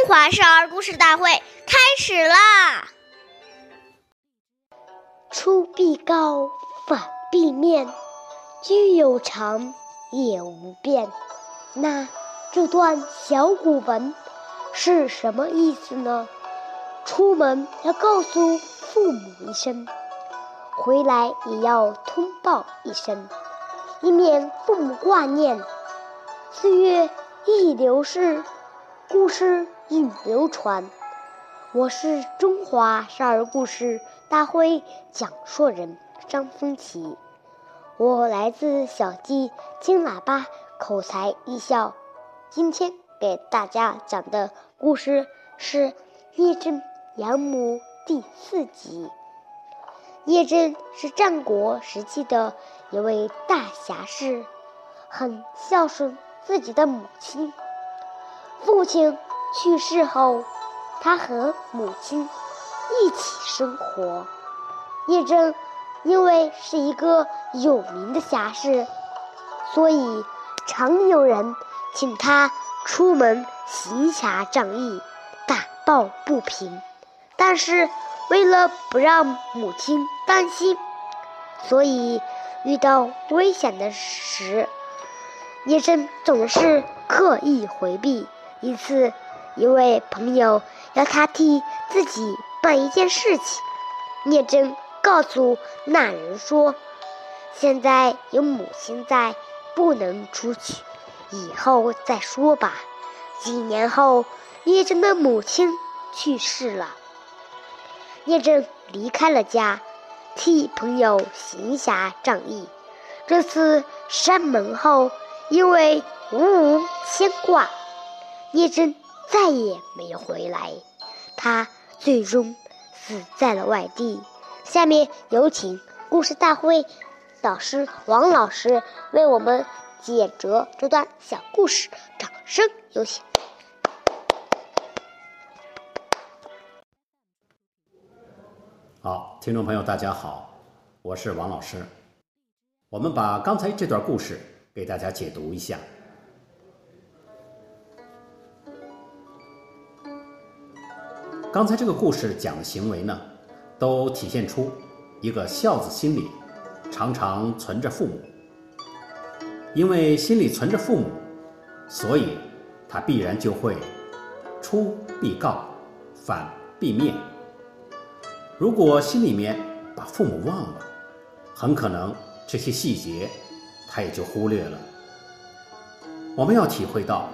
中华少儿故事大会开始啦！出必告，反必面，居有常，业无变。那这段小古文是什么意思呢？出门要告诉父母一声，回来也要通报一声，以免父母挂念。岁月易流逝，故事永流传。我是中华少儿故事大会讲述人张风奇，我来自小鸡金喇叭口才艺校。今天给大家讲的故事是《聂政养母》第四集。聂政是战国时期的一位大侠士，很孝顺自己的母亲。父亲去世后，他和母亲一起生活。聂政因为是一个有名的侠士，所以常有人。请他出门行侠仗义，打抱不平。但是为了不让母亲担心，所以遇到危险的时，叶真总是刻意回避。一次，一位朋友要他替自己办一件事情，聂政告诉那人说：“现在有母亲在，不能出去。”以后再说吧。几年后，聂政的母亲去世了。聂政离开了家，替朋友行侠仗义。这次山门后，因为无无牵挂，聂真再也没有回来。他最终死在了外地。下面有请故事大会导师王老师为我们。解折这段小故事，掌声有请。好，听众朋友，大家好，我是王老师。我们把刚才这段故事给大家解读一下。刚才这个故事讲的行为呢，都体现出一个孝子心里常常存着父母。因为心里存着父母，所以他必然就会出必告，反必面。如果心里面把父母忘了，很可能这些细节他也就忽略了。我们要体会到，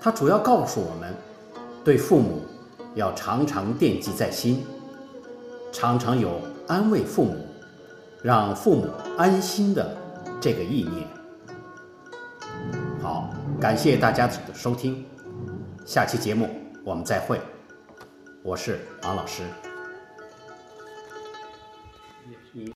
他主要告诉我们，对父母要常常惦记在心，常常有安慰父母、让父母安心的这个意念。好，感谢大家的收听，下期节目我们再会，我是王老师。